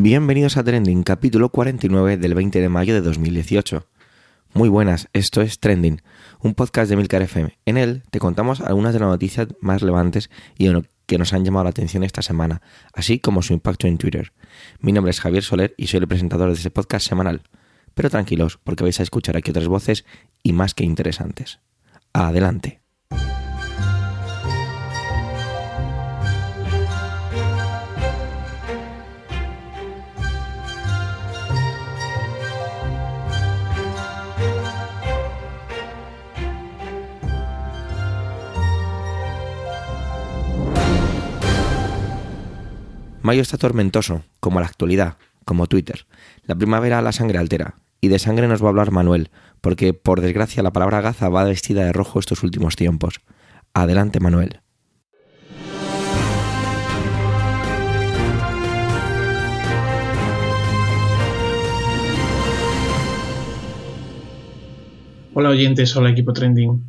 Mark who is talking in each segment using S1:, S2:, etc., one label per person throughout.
S1: Bienvenidos a Trending, capítulo 49 del 20 de mayo de 2018. Muy buenas, esto es Trending, un podcast de Milcar FM. En él te contamos algunas de las noticias más relevantes y que nos han llamado la atención esta semana, así como su impacto en Twitter. Mi nombre es Javier Soler y soy el presentador de este podcast semanal. Pero tranquilos, porque vais a escuchar aquí otras voces y más que interesantes. Adelante. Mayo está tormentoso, como la actualidad, como Twitter. La primavera la sangre altera, y de sangre nos va a hablar Manuel, porque por desgracia la palabra gaza va vestida de rojo estos últimos tiempos. Adelante, Manuel.
S2: Hola oyentes, hola equipo trending.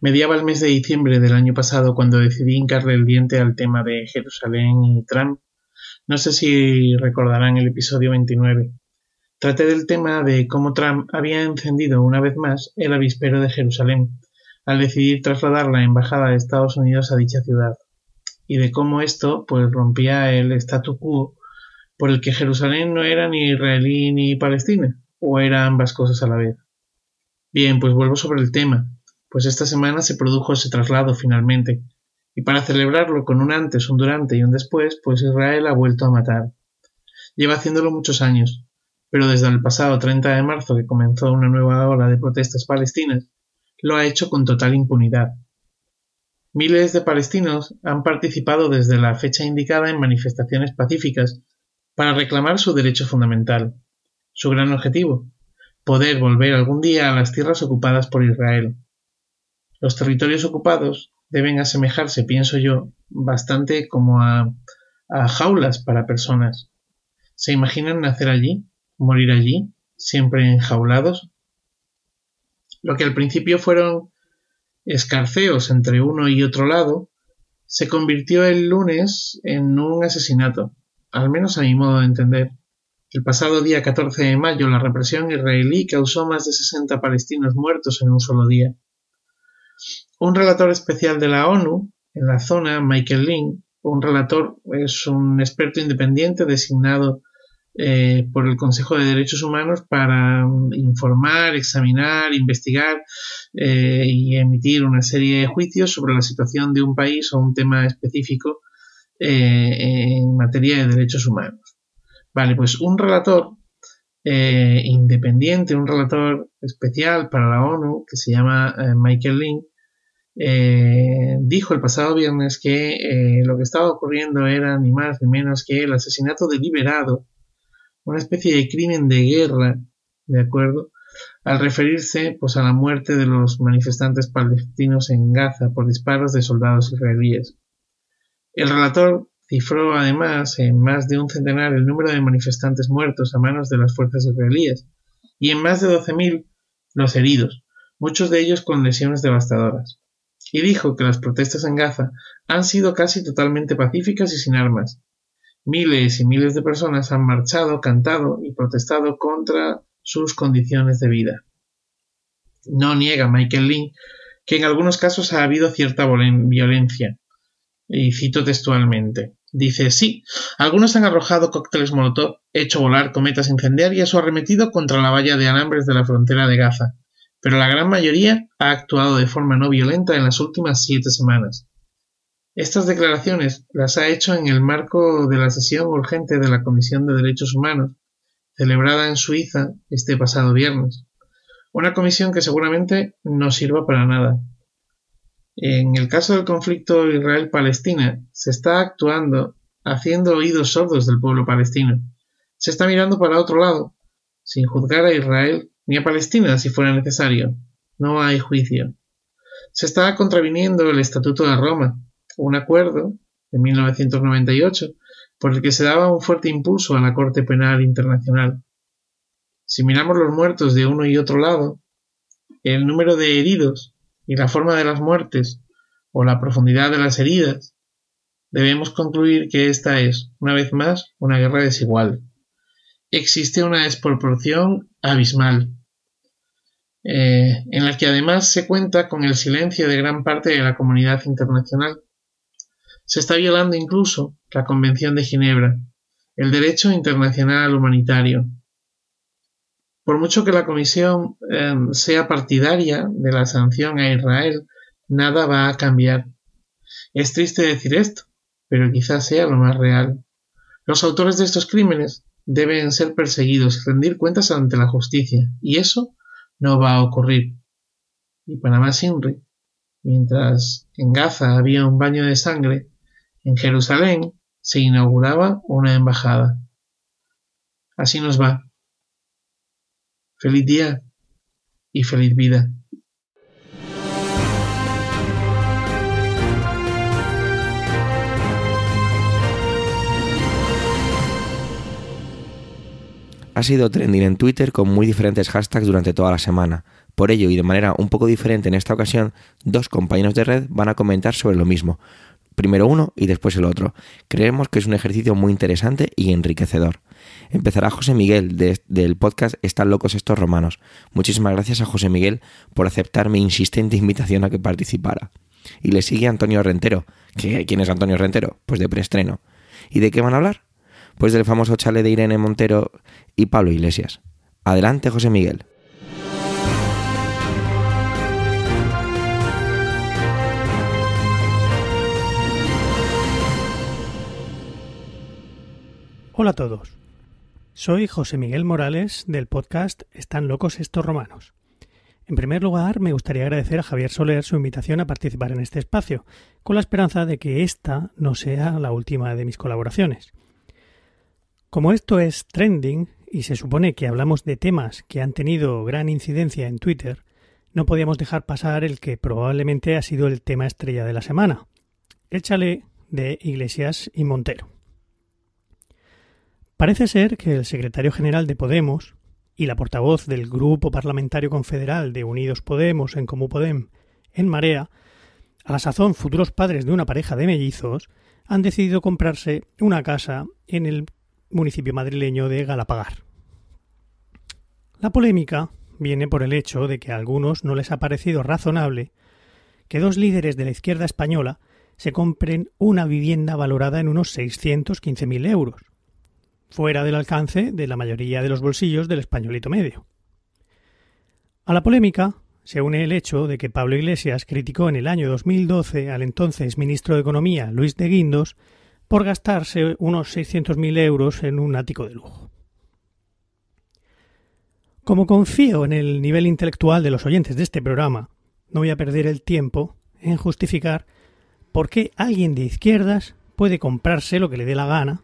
S2: Mediaba el mes de diciembre del año pasado cuando decidí hincarle el diente al tema de Jerusalén y Trump no sé si recordarán el episodio 29. Traté del tema de cómo Trump había encendido una vez más el avispero de Jerusalén al decidir trasladar la embajada de Estados Unidos a dicha ciudad, y de cómo esto pues rompía el statu quo por el que Jerusalén no era ni israelí ni palestina, o era ambas cosas a la vez. Bien, pues vuelvo sobre el tema, pues esta semana se produjo ese traslado finalmente, y para celebrarlo con un antes, un durante y un después, pues Israel ha vuelto a matar. Lleva haciéndolo muchos años, pero desde el pasado 30 de marzo que comenzó una nueva ola de protestas palestinas, lo ha hecho con total impunidad. Miles de palestinos han participado desde la fecha indicada en manifestaciones pacíficas para reclamar su derecho fundamental, su gran objetivo, poder volver algún día a las tierras ocupadas por Israel. Los territorios ocupados deben asemejarse, pienso yo, bastante como a, jaulas para personas. ¿Se imaginan nacer allí, morir allí, siempre enjaulados? Lo que al principio fueron escarceos entre uno y otro lado, se convirtió el lunes en un asesinato, al menos a mi modo de entender. El pasado día 14 de mayo la represión israelí causó más de 60 palestinos muertos en un solo día. Un relator especial de la ONU en la zona, Michael Lynn, un relator es un experto independiente designado eh, por el Consejo de Derechos Humanos para mm, informar, examinar, investigar eh, y emitir una serie de juicios sobre la situación de un país o un tema específico eh, en materia de derechos humanos. Vale, pues un relator independiente, un relator especial para la ONU que se llama Michael Lynn, eh, dijo el pasado viernes que eh, lo que estaba ocurriendo era ni más ni menos que el asesinato deliberado, una especie de crimen de guerra, ¿de acuerdo? Al referirse pues, a la muerte de los manifestantes palestinos en Gaza por disparos de soldados israelíes. El relator cifró además en más de un centenar el número de manifestantes muertos a manos de las fuerzas israelíes y en más de 12.000 los heridos, muchos de ellos con lesiones devastadoras y dijo que las protestas en Gaza han sido casi totalmente pacíficas y sin armas. Miles y miles de personas han marchado, cantado y protestado contra sus condiciones de vida. No niega Michael Lynn que en algunos casos ha habido cierta violencia. Y cito textualmente. Dice, sí, algunos han arrojado cócteles molotov, hecho volar cometas incendiarias o arremetido contra la valla de alambres de la frontera de Gaza, pero la gran mayoría ha actuado de forma no violenta en las últimas siete semanas. Estas declaraciones las ha hecho en el marco de la sesión urgente de la Comisión de Derechos Humanos, celebrada en Suiza este pasado viernes. Una comisión que seguramente no sirva para nada. En el caso del conflicto Israel-Palestina, se está actuando haciendo oídos sordos del pueblo palestino. Se está mirando para otro lado, sin juzgar a Israel ni a Palestina si fuera necesario. No hay juicio. Se está contraviniendo el Estatuto de Roma, un acuerdo de 1998 por el que se daba un fuerte impulso a la Corte Penal Internacional. Si miramos los muertos de uno y otro lado, el número de heridos y la forma de las muertes o la profundidad de las heridas, debemos concluir que esta es, una vez más, una guerra desigual, existe una desproporción abismal, eh, en la que además se cuenta con el silencio de gran parte de la comunidad internacional. Se está violando incluso la Convención de Ginebra, el derecho internacional humanitario. Por mucho que la Comisión em, sea partidaria de la sanción a Israel, nada va a cambiar. Es triste decir esto, pero quizás sea lo más real. Los autores de estos crímenes deben ser perseguidos y rendir cuentas ante la justicia, y eso no va a ocurrir. Y para más Inri, mientras en Gaza había un baño de sangre, en Jerusalén se inauguraba una embajada. Así nos va. Feliz día y feliz vida.
S1: Ha sido trending en Twitter con muy diferentes hashtags durante toda la semana. Por ello, y de manera un poco diferente en esta ocasión, dos compañeros de red van a comentar sobre lo mismo. Primero uno y después el otro. Creemos que es un ejercicio muy interesante y enriquecedor. Empezará José Miguel del podcast Están locos estos romanos. Muchísimas gracias a José Miguel por aceptar mi insistente invitación a que participara. Y le sigue Antonio Rentero. ¿Quién es Antonio Rentero? Pues de preestreno. ¿Y de qué van a hablar? pues del famoso chale de Irene Montero y Pablo Iglesias. Adelante, José Miguel.
S3: Hola a todos. Soy José Miguel Morales del podcast Están locos estos romanos. En primer lugar, me gustaría agradecer a Javier Soler su invitación a participar en este espacio, con la esperanza de que esta no sea la última de mis colaboraciones. Como esto es trending y se supone que hablamos de temas que han tenido gran incidencia en Twitter, no podíamos dejar pasar el que probablemente ha sido el tema estrella de la semana, Échale de Iglesias y Montero. Parece ser que el secretario general de Podemos y la portavoz del Grupo Parlamentario Confederal de Unidos Podemos en Comú Podem, en Marea, a la sazón futuros padres de una pareja de mellizos, han decidido comprarse una casa en el municipio madrileño de Galapagar. La polémica viene por el hecho de que a algunos no les ha parecido razonable que dos líderes de la izquierda española se compren una vivienda valorada en unos 615.000 euros, fuera del alcance de la mayoría de los bolsillos del españolito medio. A la polémica se une el hecho de que Pablo Iglesias criticó en el año 2012 al entonces ministro de Economía, Luis de Guindos, por gastarse unos 600.000 euros en un ático de lujo. Como confío en el nivel intelectual de los oyentes de este programa, no voy a perder el tiempo en justificar por qué alguien de izquierdas puede comprarse lo que le dé la gana,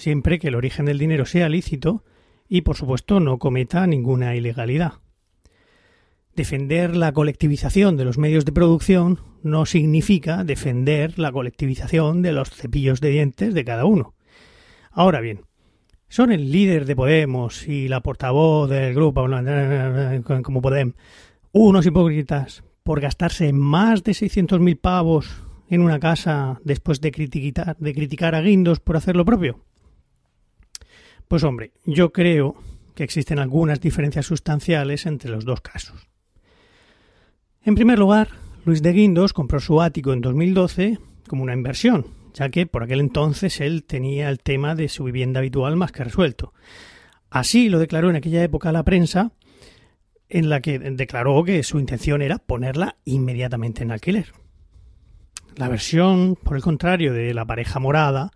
S3: siempre que el origen del dinero sea lícito y, por supuesto, no cometa ninguna ilegalidad. Defender la colectivización de los medios de producción no significa defender la colectivización de los cepillos de dientes de cada uno. Ahora bien, son el líder de Podemos y la portavoz del grupo como Podem unos hipócritas por gastarse más de 600.000 pavos en una casa después de criticar, de criticar a Guindos por hacer lo propio. Pues hombre, yo creo que existen algunas diferencias sustanciales entre los dos casos. En primer lugar, Luis de Guindos compró su ático en 2012 como una inversión, ya que por aquel entonces él tenía el tema de su vivienda habitual más que resuelto. Así lo declaró en aquella época la prensa, en la que declaró que su intención era ponerla inmediatamente en alquiler. La versión, por el contrario, de la pareja morada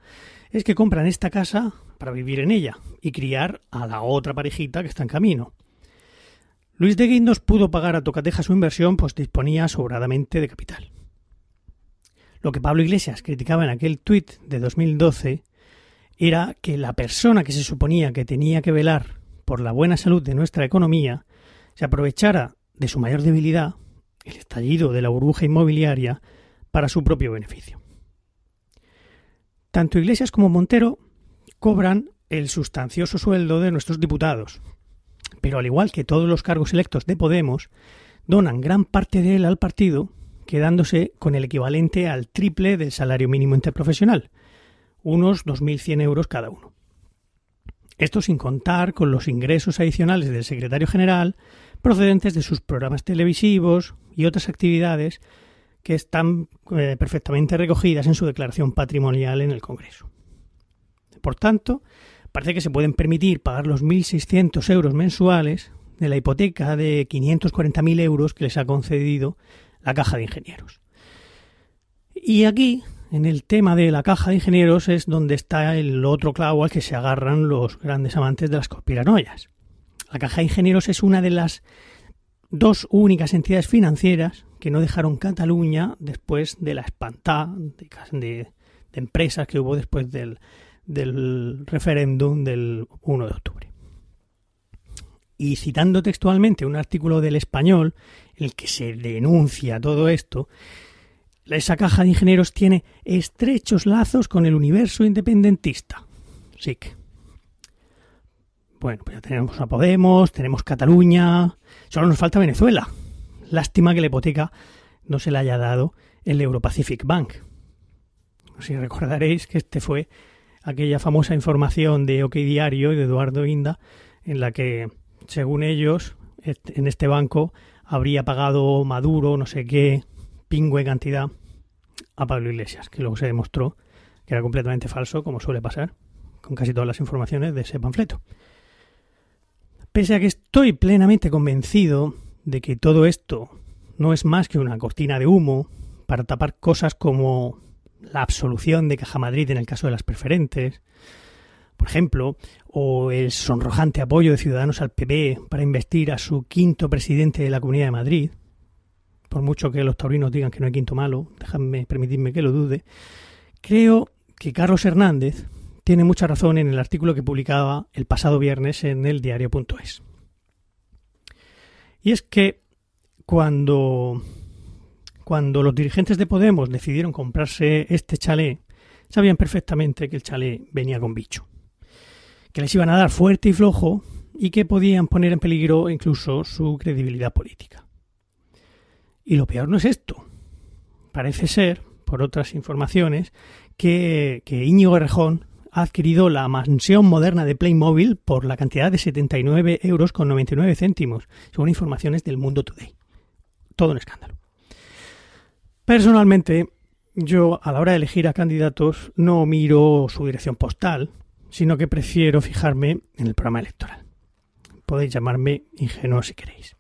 S3: es que compran esta casa para vivir en ella y criar a la otra parejita que está en camino. Luis de Guindos pudo pagar a Tocateja su inversión, pues disponía sobradamente de capital. Lo que Pablo Iglesias criticaba en aquel tuit de 2012 era que la persona que se suponía que tenía que velar por la buena salud de nuestra economía se aprovechara de su mayor debilidad, el estallido de la burbuja inmobiliaria, para su propio beneficio. Tanto Iglesias como Montero cobran el sustancioso sueldo de nuestros diputados, pero al igual que todos los cargos electos de Podemos, donan gran parte de él al partido, quedándose con el equivalente al triple del salario mínimo interprofesional, unos 2.100 euros cada uno. Esto sin contar con los ingresos adicionales del secretario general procedentes de sus programas televisivos y otras actividades que están eh, perfectamente recogidas en su declaración patrimonial en el Congreso. Por tanto, parece que se pueden permitir pagar los 1.600 euros mensuales de la hipoteca de 540.000 euros que les ha concedido la Caja de Ingenieros. Y aquí, en el tema de la Caja de Ingenieros, es donde está el otro clavo al que se agarran los grandes amantes de las conspiranoias. La Caja de Ingenieros es una de las dos únicas entidades financieras que no dejaron Cataluña después de la espantada de, empresas que hubo después del, del referéndum del 1 de octubre. Y citando textualmente un artículo del español, en el que se denuncia todo esto, esa caja de ingenieros tiene estrechos lazos con el universo independentista. Sí. Bueno, pues ya tenemos a Podemos, tenemos Cataluña, solo nos falta Venezuela. Lástima que la hipoteca no se le haya dado el Europacific Bank. Si recordaréis que este fue aquella famosa información de OK Diario y de Eduardo Inda, en la que, según ellos, en este banco habría pagado Maduro no sé qué pingüe cantidad a Pablo Iglesias, que luego se demostró que era completamente falso, como suele pasar con casi todas las informaciones de ese panfleto. Pese a que estoy plenamente convencido de que todo esto no es más que una cortina de humo para tapar cosas como la absolución de Caja Madrid en el caso de las preferentes, por ejemplo, o el sonrojante apoyo de Ciudadanos al PP para investir a su quinto presidente de la Comunidad de Madrid, por mucho que los taurinos digan que no hay quinto malo, déjame permitirme que lo dude, creo que Carlos Hernández tiene mucha razón en el artículo que publicaba el pasado viernes en el diario.es. Y es que cuando, cuando los dirigentes de Podemos decidieron comprarse este chalet, sabían perfectamente que el chalet venía con bicho que les iban a dar fuerte y flojo y que podían poner en peligro incluso su credibilidad política. Y lo peor no es esto. Parece ser, por otras informaciones, que, que Íñigo Rejón ha adquirido la mansión moderna de Playmobil por la cantidad de 79 euros con 99 céntimos, según informaciones del Mundo Today. Todo un escándalo. Personalmente, yo a la hora de elegir a candidatos no miro su dirección postal, sino que prefiero fijarme en el programa electoral. Podéis llamarme ingenuo si queréis.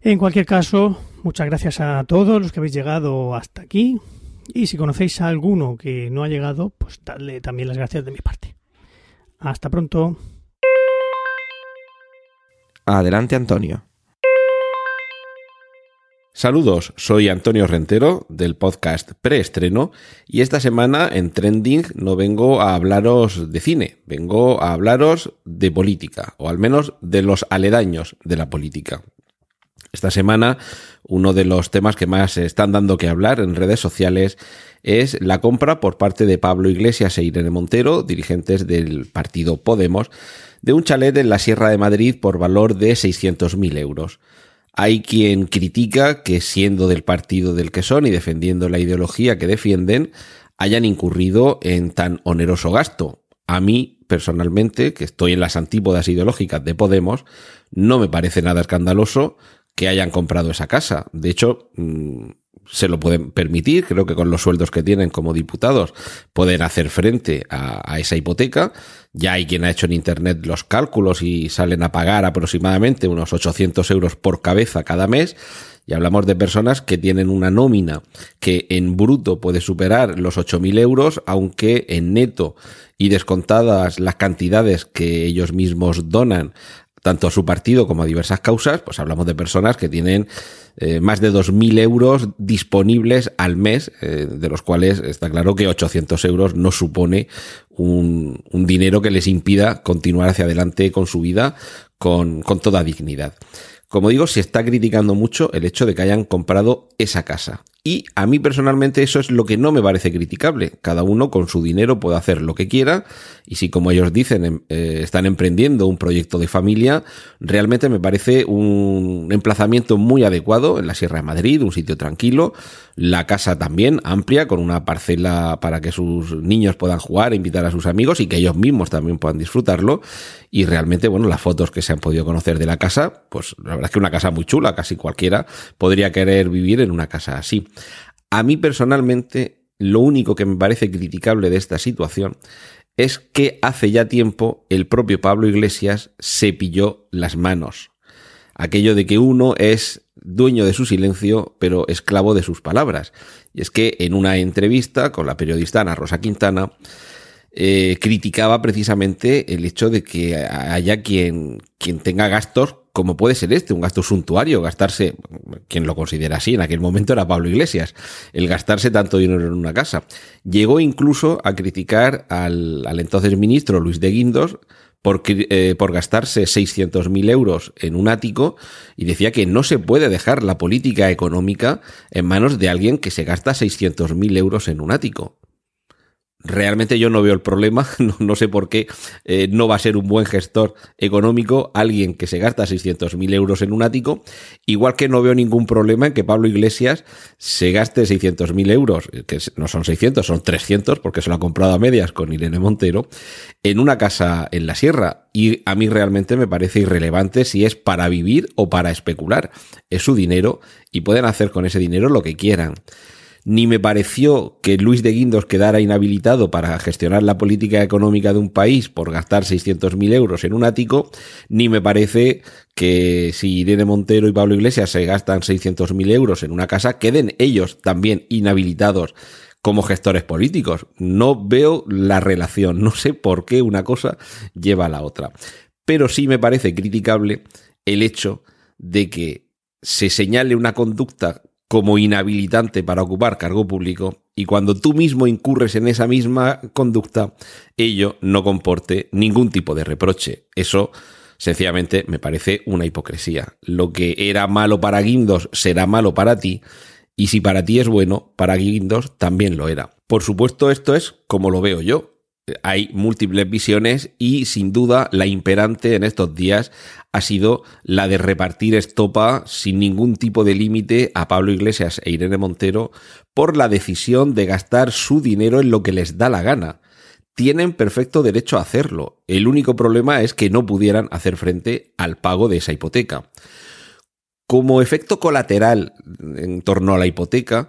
S3: En cualquier caso, muchas gracias a todos los que habéis llegado hasta aquí. Y si conocéis a alguno que no ha llegado, pues dadle también las gracias de mi parte. Hasta pronto.
S1: Adelante, Antonio.
S4: Saludos, soy Antonio Rentero del podcast Preestreno y esta semana en Trending no vengo a hablaros de cine, vengo a hablaros de política, o al menos de los aledaños de la política. Esta semana uno de los temas que más están dando que hablar en redes sociales es la compra por parte de Pablo Iglesias e Irene Montero, dirigentes del partido Podemos, de un chalet en la Sierra de Madrid por valor de 600.000 euros. Hay quien critica que siendo del partido del que son y defendiendo la ideología que defienden, hayan incurrido en tan oneroso gasto. A mí, personalmente, que estoy en las antípodas ideológicas de Podemos, no me parece nada escandaloso que hayan comprado esa casa. De hecho, mm, se lo pueden permitir, creo que con los sueldos que tienen como diputados pueden hacer frente a, esa hipoteca. Ya hay quien ha hecho en Internet los cálculos y salen a pagar aproximadamente unos 800 euros por cabeza cada mes. Y hablamos de personas que tienen una nómina que en bruto puede superar los 8.000 euros, aunque en neto y descontadas las cantidades que ellos mismos donan tanto a su partido como a diversas causas, pues hablamos de personas que tienen eh, más de 2.000 euros disponibles al mes, eh, de los cuales está claro que 800 euros no supone un, un, dinero que les impida continuar hacia adelante con su vida con, con toda dignidad. Como digo, se está criticando mucho el hecho de que hayan comprado esa casa. Y a mí personalmente eso es lo que no me parece criticable. Cada uno con su dinero puede hacer lo que quiera y si como ellos dicen em, eh, están emprendiendo un proyecto de familia, realmente me parece un emplazamiento muy adecuado en la Sierra de Madrid, un sitio tranquilo, la casa también amplia con una parcela para que sus niños puedan jugar, invitar a sus amigos y que ellos mismos también puedan disfrutarlo y realmente bueno, las fotos que se han podido conocer de la casa, pues la verdad es que una casa muy chula, casi cualquiera podría querer vivir en una casa así. A mí personalmente, lo único que me parece criticable de esta situación es que hace ya tiempo el propio Pablo Iglesias se pilló las manos. Aquello de que uno es dueño de su silencio, pero esclavo de sus palabras. Y es que en una entrevista con la periodista Ana Rosa Quintana, eh, criticaba precisamente el hecho de que haya quien, quien tenga gastos como puede ser este, un gasto suntuario, gastarse, quien lo considera así, en aquel momento era Pablo Iglesias, el gastarse tanto dinero en una casa. Llegó incluso a criticar al, al entonces ministro Luis de Guindos por, eh, por gastarse 600.000 euros en un ático y decía que no se puede dejar la política económica en manos de alguien que se gasta 600.000 euros en un ático realmente yo no veo el problema, no, sé por qué eh, no va a ser un buen gestor económico alguien que se gasta 600.000 euros en un ático, igual que no veo ningún problema en que Pablo Iglesias se gaste 600.000 euros, que no son 600, son 300 porque se lo ha comprado a medias con Irene Montero, en una casa en la sierra. Y a mí realmente me parece irrelevante si es para vivir o para especular. Es su dinero y pueden hacer con ese dinero lo que quieran ni me pareció que Luis de Guindos quedara inhabilitado para gestionar la política económica de un país por gastar 600.000 euros en un ático, ni me parece que si Irene Montero y Pablo Iglesias se gastan 600.000 euros en una casa, queden ellos también inhabilitados como gestores políticos. No veo la relación, no sé por qué una cosa lleva a la otra. Pero sí me parece criticable el hecho de que se señale una conducta como inhabilitante para ocupar cargo público y cuando tú mismo incurres en esa misma conducta, ello no comporte ningún tipo de reproche. Eso sencillamente me parece una hipocresía. Lo que era malo para Guindos será malo para ti y si para ti es bueno, para Guindos también lo era. Por supuesto, esto es como lo veo yo hay múltiples visiones y sin duda la imperante en estos días ha sido la de repartir estopa sin ningún tipo de límite a Pablo Iglesias e Irene Montero por la decisión de gastar su dinero en lo que les da la gana. Tienen perfecto derecho a hacerlo. El único problema es que no pudieran hacer frente al pago de esa hipoteca. Como efecto colateral en torno a la hipoteca,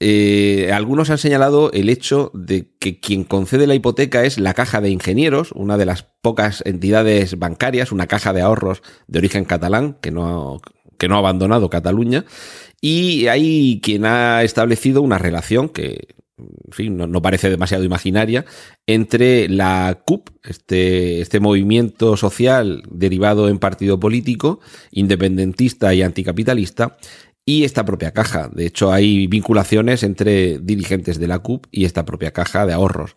S4: eh, algunos han señalado el hecho de que quien concede la hipoteca es la Caja de Ingenieros, una de las pocas entidades bancarias, una caja de ahorros de origen catalán que no, que no ha abandonado Cataluña. Y hay quien ha establecido una relación que, en fin, no, parece demasiado imaginaria, entre la CUP, este, este movimiento social derivado en partido político, independentista y anticapitalista, y esta propia caja. De hecho, hay vinculaciones entre dirigentes de la CUP y esta propia caja de ahorros.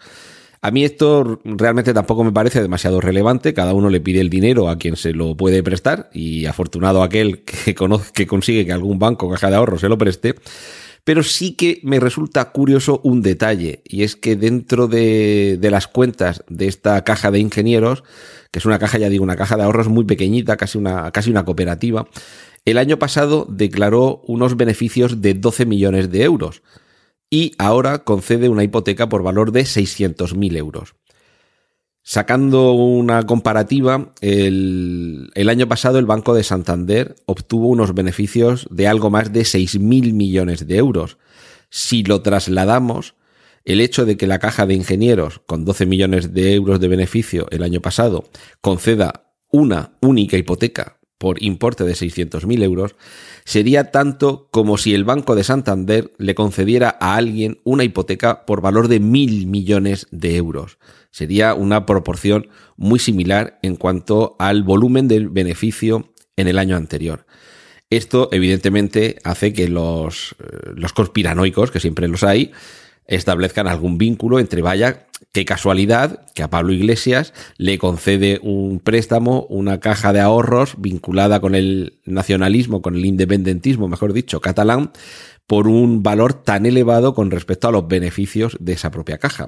S4: A mí esto realmente tampoco me parece demasiado relevante. Cada uno le pide el dinero a quien se lo puede prestar y afortunado aquel que, que consigue que algún banco caja de ahorros se lo preste. Pero sí que me resulta curioso un detalle y es que dentro de, de las cuentas de esta caja de ingenieros, que es una caja, ya digo, una caja de ahorros muy pequeñita, casi una, casi una cooperativa, el año pasado declaró unos beneficios de 12 millones de euros y ahora concede una hipoteca por valor de 600.000 euros. Sacando una comparativa, el, año pasado el Banco de Santander obtuvo unos beneficios de algo más de 6.000 millones de euros. Si lo trasladamos, el hecho de que la caja de ingenieros, con 12 millones de euros de beneficio el año pasado, conceda una única hipoteca por importe de 600.000 euros, sería tanto como si el Banco de Santander le concediera a alguien una hipoteca por valor de mil millones de euros. Sería una proporción muy similar en cuanto al volumen del beneficio en el año anterior. Esto, evidentemente, hace que los, eh, los conspiranoicos, que siempre los hay, establezcan algún vínculo entre, vaya, qué casualidad que a Pablo Iglesias le concede un préstamo, una caja de ahorros vinculada con el nacionalismo, con el independentismo, mejor dicho, catalán, por un valor tan elevado con respecto a los beneficios de esa propia caja.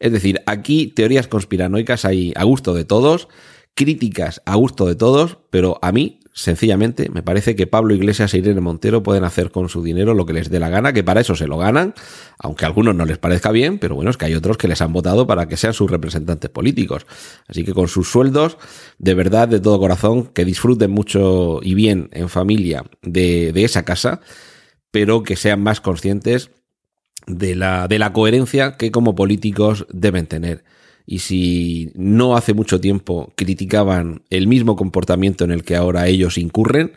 S4: Es decir, aquí teorías conspiranoicas hay a gusto de todos, críticas a gusto de todos, pero a mí Sencillamente, me parece que Pablo Iglesias e Irene Montero pueden hacer con su dinero lo que les dé la gana, que para eso se lo ganan, aunque a algunos no les parezca bien, pero bueno, es que hay otros que les han votado para que sean sus representantes políticos. Así que con sus sueldos, de verdad, de todo corazón, que disfruten mucho y bien en familia de, esa casa, pero que sean más conscientes de la, de la coherencia que como políticos deben tener y si no hace mucho tiempo criticaban el mismo comportamiento en el que ahora ellos incurren,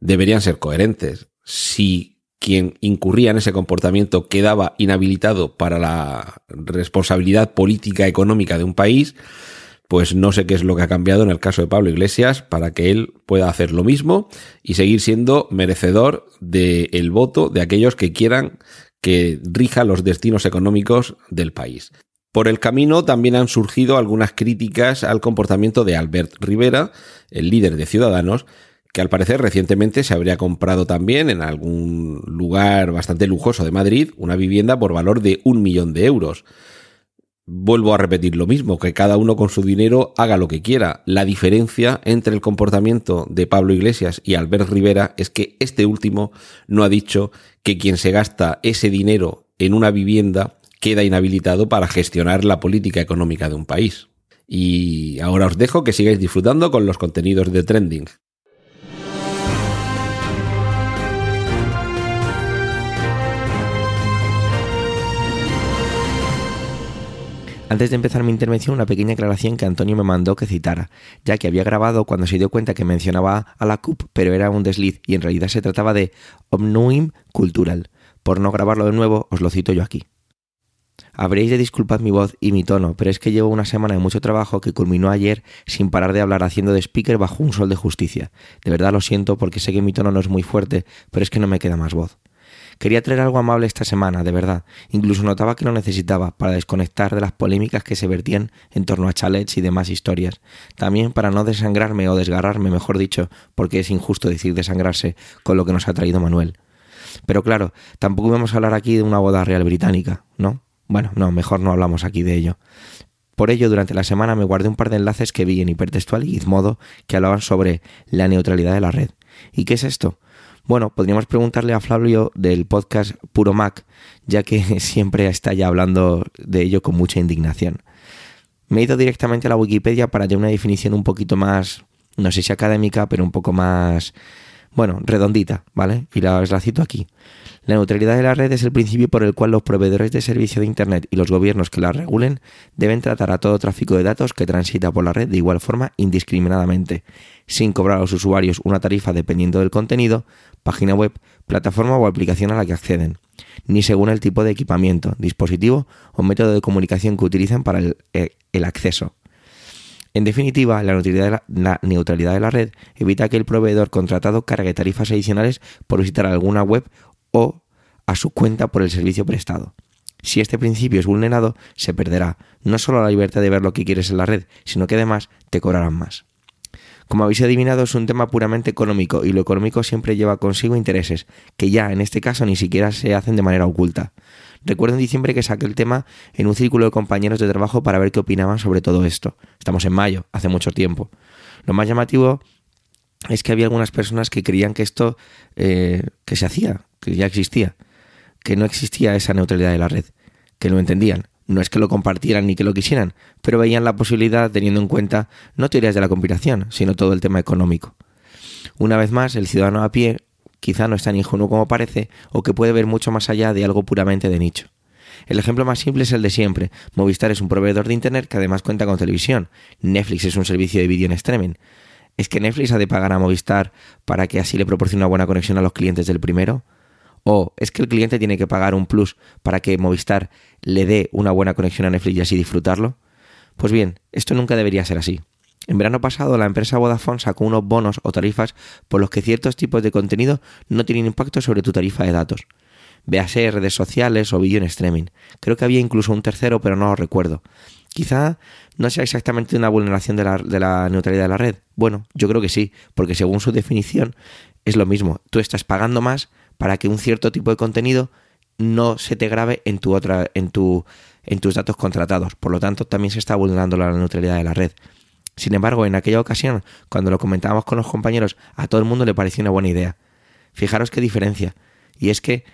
S4: deberían ser coherentes. Si quien incurría en ese comportamiento quedaba inhabilitado para la responsabilidad política económica de un país, pues no sé qué es lo que ha cambiado en el caso de Pablo Iglesias para que él pueda hacer lo mismo y seguir siendo merecedor del voto de aquellos que quieran que rija los destinos económicos del país. Por el camino también han surgido algunas críticas al comportamiento de Albert Rivera, el líder de Ciudadanos, que al parecer recientemente se habría comprado también en algún lugar bastante lujoso de Madrid una vivienda por valor de un millón de euros. Vuelvo a repetir lo mismo, que cada uno con su dinero haga lo que quiera. La diferencia entre el comportamiento de Pablo Iglesias y Albert Rivera es que este último no ha dicho que quien se gasta ese dinero en una vivienda queda inhabilitado para gestionar la política económica de un país. Y ahora os dejo que sigáis disfrutando con los contenidos de Trending.
S1: Antes de empezar mi intervención, una pequeña aclaración que Antonio me mandó que citara, ya que había grabado cuando se dio cuenta que mencionaba a la CUP, pero era un desliz y en realidad se trataba de Omnuim Cultural. Por no grabarlo de nuevo, os lo cito yo aquí. Habréis de disculpar mi voz y mi tono, pero es que llevo una semana de mucho trabajo que culminó ayer sin parar de hablar haciendo de speaker bajo un sol de justicia. De verdad lo siento porque sé que mi tono no es muy fuerte, pero es que no me queda más voz. Quería traer algo amable esta semana, de verdad. Incluso notaba que lo necesitaba para desconectar de las polémicas que se vertían en torno a chalets y demás historias. También para no desangrarme o desgarrarme, mejor dicho, porque es injusto decir desangrarse con lo que nos ha traído Manuel. Pero claro, tampoco vamos a hablar aquí de una boda real británica, ¿no? Bueno, no, mejor no hablamos aquí de ello. Por ello, durante la semana me guardé un par de enlaces que vi en Hipertextual y Gizmodo que hablaban sobre la neutralidad de la red. ¿Y qué es esto? Bueno, podríamos preguntarle a Flavio del podcast Puro Mac, ya que siempre está ya hablando de ello con mucha indignación. Me he ido directamente a la Wikipedia para tener una definición un poquito más, no sé si académica, pero un poco más, bueno, redondita, ¿vale? Y la, la cito aquí. La neutralidad de la red es el principio por el cual los proveedores de servicio de Internet y los gobiernos que la regulen deben tratar a todo tráfico de datos que transita por la red de igual forma indiscriminadamente, sin cobrar a los usuarios una tarifa dependiendo del contenido, página web, plataforma o aplicación a la que acceden, ni según el tipo de equipamiento, dispositivo o método de comunicación que utilicen para el, eh, acceso. En definitiva, la neutralidad, de la red evita que el proveedor contratado cargue tarifas adicionales por visitar alguna web o a su cuenta por el servicio prestado. Si este principio es vulnerado, se perderá no solo la libertad de ver lo que quieres en la red, sino que además te cobrarán más. Como habéis adivinado, es un tema puramente económico y lo económico siempre lleva consigo intereses, que ya en este caso ni siquiera se hacen de manera oculta. Recuerdo en diciembre que saqué el tema en un círculo de compañeros de trabajo para ver qué opinaban sobre todo esto. Estamos en mayo, hace mucho tiempo. Lo más llamativo es que había algunas personas que creían que esto eh, que se hacía, que ya existía, que no existía esa neutralidad de la red, que lo entendían. No es que lo compartieran ni que lo quisieran, pero veían la posibilidad teniendo en cuenta no teorías de la conspiración, sino todo el tema económico. Una vez más, el ciudadano a pie quizá no es tan ingenuo como parece o que puede ver mucho más allá de algo puramente de nicho. El ejemplo más simple es el de siempre. Movistar es un proveedor de Internet que además cuenta con televisión. Netflix es un servicio de vídeo en streaming. ¿Es que Netflix ha de pagar a Movistar para que así le proporcione una buena conexión a los clientes del primero? ¿O es que el cliente tiene que pagar un plus para que Movistar le dé una buena conexión a Netflix y así disfrutarlo? Pues bien, esto nunca debería ser así. En verano pasado, la empresa Vodafone sacó unos bonos o tarifas por los que ciertos tipos de contenido no tienen impacto sobre tu tarifa de datos. véase redes sociales o vídeo en streaming. Creo que había incluso un tercero, pero no lo recuerdo. Quizá no sea exactamente una vulneración de la, neutralidad de la red. Bueno, yo creo que sí, porque según su definición es lo mismo. Tú estás pagando más para que un cierto tipo de contenido no se te grabe en tu otra, en tus datos contratados. Por lo tanto, también se está vulnerando la neutralidad de la red. Sin embargo, en aquella ocasión, cuando lo comentábamos con los compañeros, a todo el mundo le pareció una buena idea. Fijaros qué diferencia. Y es que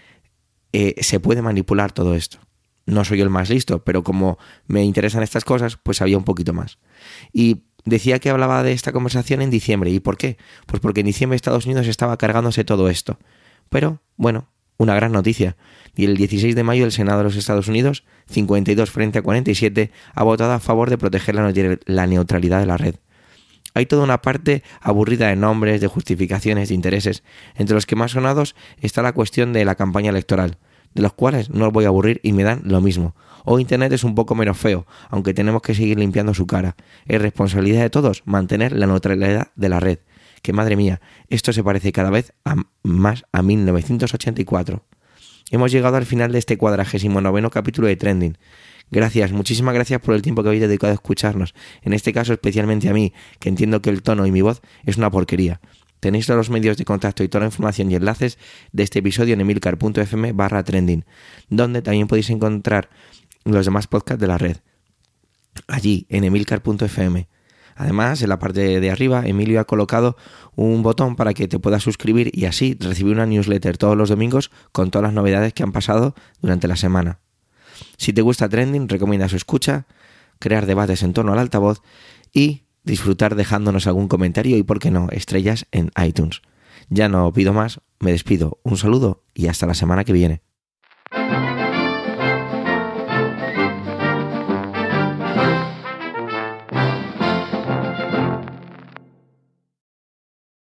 S1: eh, se puede manipular todo esto. No soy el más listo, pero como me interesan estas cosas, pues sabía un poquito más. Y decía que hablaba de esta conversación en diciembre. ¿Y por qué? Pues porque en diciembre Estados Unidos estaba cargándose todo esto. Pero, bueno, una gran noticia. Y el 16 de mayo el Senado de los Estados Unidos, 52 frente a 47, ha votado a favor de proteger la neutralidad de la red. Hay toda una parte aburrida de nombres, de justificaciones, de intereses. Entre los que más sonados está la cuestión de la campaña electoral, de los cuales no os voy a aburrir y me dan lo mismo. Hoy Internet es un poco menos feo, aunque tenemos que seguir limpiando su cara. Es responsabilidad de todos mantener la neutralidad de la red. Que madre mía, esto se parece cada vez más a 1984. Hemos llegado al final de este cuadragésimo noveno capítulo de Trending. Gracias, muchísimas gracias por el tiempo que habéis dedicado a escucharnos. En este caso, especialmente a mí, que entiendo que el tono y mi voz es una porquería. Tenéis todos los medios de contacto y toda la información y enlaces de este episodio en emilcar.fm barra trending, donde también podéis encontrar los demás podcasts de la red. Allí, en emilcar.fm. Además, en la parte de arriba, Emilio ha colocado un botón para que te puedas suscribir y así recibir una newsletter todos los domingos con todas las novedades que han pasado durante la semana. Si te gusta Trending, recomienda su escucha, crear debates en torno al altavoz y disfrutar dejándonos algún comentario y, por qué no, estrellas en iTunes. Ya no pido más, me despido, un saludo y hasta la semana que viene.